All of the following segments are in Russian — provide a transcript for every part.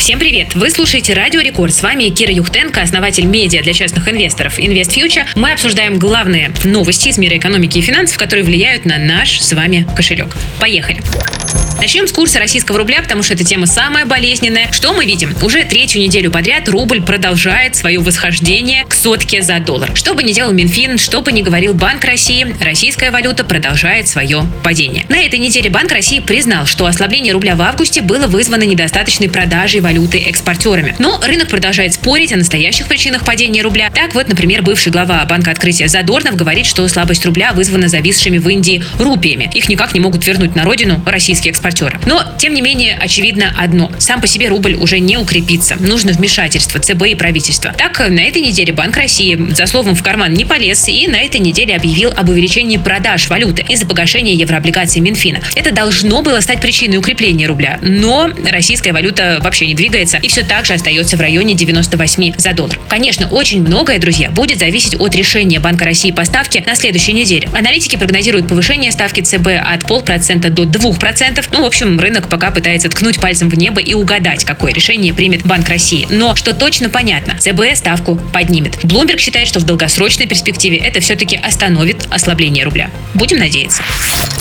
Всем привет! Вы слушаете Радио Рекорд. С вами Кира Юхтенко, основатель медиа для частных инвесторов Invest. Мы обсуждаем главные новости из мира экономики и финансов, которые влияют на наш с вами кошелек. Поехали! Начнем с курса российского рубля, потому что эта тема самая болезненная. Что мы видим? Уже третью неделю подряд рубль продолжает свое восхождение к сотке за доллар. Что бы ни делал Минфин, что бы ни говорил Банк России, российская валюта продолжает свое падение. На этой неделе Банк России признал, что ослабление рубля в августе было вызвано недостаточной продажей валюты экспортерами. Но рынок продолжает спорить о настоящих причинах падения рубля. Так вот, например, бывший глава Банка Открытия Задорнов говорит, что слабость рубля вызвана зависшими в Индии рупиями. Их никак не могут вернуть на родину российские экспортеры. Но, тем не менее, очевидно одно. Сам по себе рубль уже не укрепится. Нужно вмешательство ЦБ и правительства. Так, на этой неделе Банк России за словом в карман не полез и на этой неделе объявил об увеличении продаж валюты из-за погашения еврооблигаций Минфина. Это должно было стать причиной укрепления рубля. Но российская валюта вообще не двигается и все так же остается в районе 98 за доллар. Конечно, очень многое, друзья, будет зависеть от решения Банка России по ставке на следующей неделе. Аналитики прогнозируют повышение ставки ЦБ от полпроцента до 2%. Ну, в общем, рынок пока пытается ткнуть пальцем в небо и угадать, какое решение примет Банк России. Но что точно понятно, ЦБ ставку поднимет. Блумберг считает, что в долгосрочной перспективе это все-таки остановит ослабление рубля. Будем надеяться.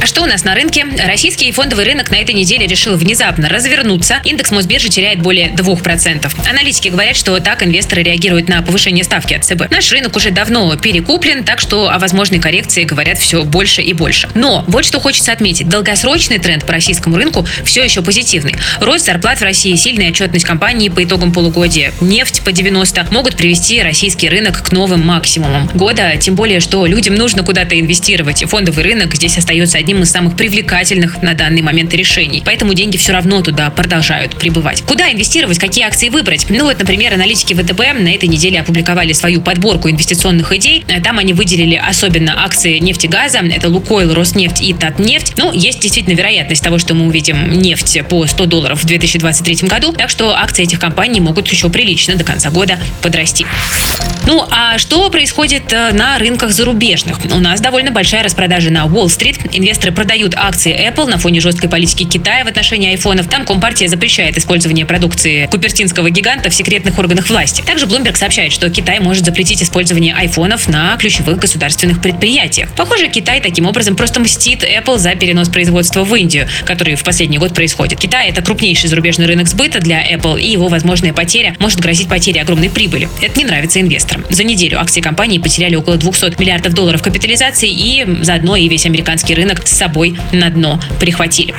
А что у нас на рынке? Российский фондовый рынок на этой неделе решил внезапно развернуться. Индекс Мосбиржи теряет более 2%. Аналитики говорят, что так инвесторы реагируют на повышение ставки от ЦБ. Наш рынок уже давно перекуплен, так что о возможной коррекции говорят все больше и больше. Но вот что хочется отметить. Долгосрочный тренд по российскому рынку все еще позитивный. Рост зарплат в России, сильная отчетность компании по итогам полугодия, нефть по 90 могут привести российский рынок к новым максимумам года, тем более, что людям нужно куда-то инвестировать. Фондовый рынок здесь остается одним из самых привлекательных на данный момент решений. Поэтому деньги все равно туда продолжают прибывать. Куда инвестировать, какие акции выбрать? Ну вот, например, аналитики ВТБ на этой неделе опубликовали свою подборку инвестиционных идей. Там они выделили особенно акции нефтегаза. Это Лукойл, Роснефть и Татнефть. Ну, есть действительно вероятность того, что мы увидим нефть по 100 долларов в 2023 году, так что акции этих компаний могут еще прилично до конца года подрасти. Ну, а что происходит э, на рынках зарубежных? У нас довольно большая распродажа на Уолл-стрит. Инвесторы продают акции Apple на фоне жесткой политики Китая в отношении айфонов. Там Компартия запрещает использование продукции купертинского гиганта в секретных органах власти. Также Bloomberg сообщает, что Китай может запретить использование айфонов на ключевых государственных предприятиях. Похоже, Китай таким образом просто мстит Apple за перенос производства в Индию, который в последний год происходит. Китай – это крупнейший зарубежный рынок сбыта для Apple, и его возможная потеря может грозить потерей огромной прибыли. Это не нравится инвесторам. За неделю акции компании потеряли около 200 миллиардов долларов капитализации, и заодно и весь американский рынок с собой на дно прихватили.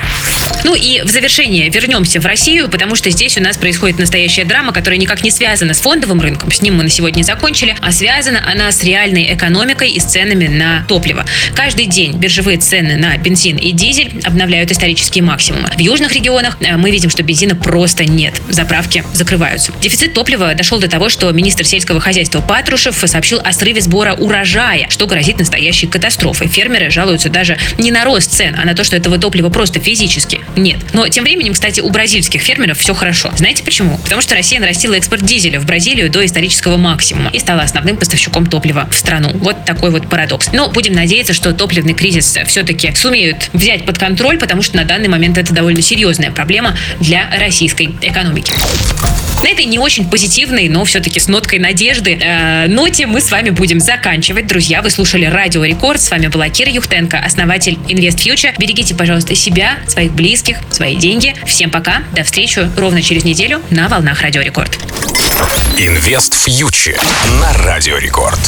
Ну и в завершение вернемся в Россию, потому что здесь у нас происходит настоящая драма, которая никак не связана с фондовым рынком, с ним мы на сегодня закончили, а связана она с реальной экономикой и с ценами на топливо. Каждый день биржевые цены на бензин и дизель обновляют исторические максимумы. В южных регионах э, мы видим, что бензина просто нет. Заправки закрываются. Дефицит топлива дошел до того, что министр сельского хозяйства Патрушев сообщил о срыве сбора урожая, что грозит настоящей катастрофой. Фермеры жалуются даже не на рост цен, а на то, что этого топлива просто физически нет. Но тем временем, кстати, у бразильских фермеров все хорошо. Знаете почему? Потому что Россия нарастила экспорт дизеля в Бразилию до исторического максимума и стала основным поставщиком топлива в страну. Вот такой вот парадокс. Но будем надеяться, что топливный кризис все-таки сумеют взять под контроль, потому что на данный момент это довольно серьезная проблема для российской экономики. На этой не очень позитивной, но все-таки с ноткой надежды э, ноте мы с вами будем заканчивать. Друзья, вы слушали Радио Рекорд. С вами была Кира Юхтенко, основатель Invest Future. Берегите, пожалуйста, себя, своих близких, свои деньги. Всем пока. До встречи ровно через неделю на волнах Радио Рекорд. Invest Future на Радио Рекорд.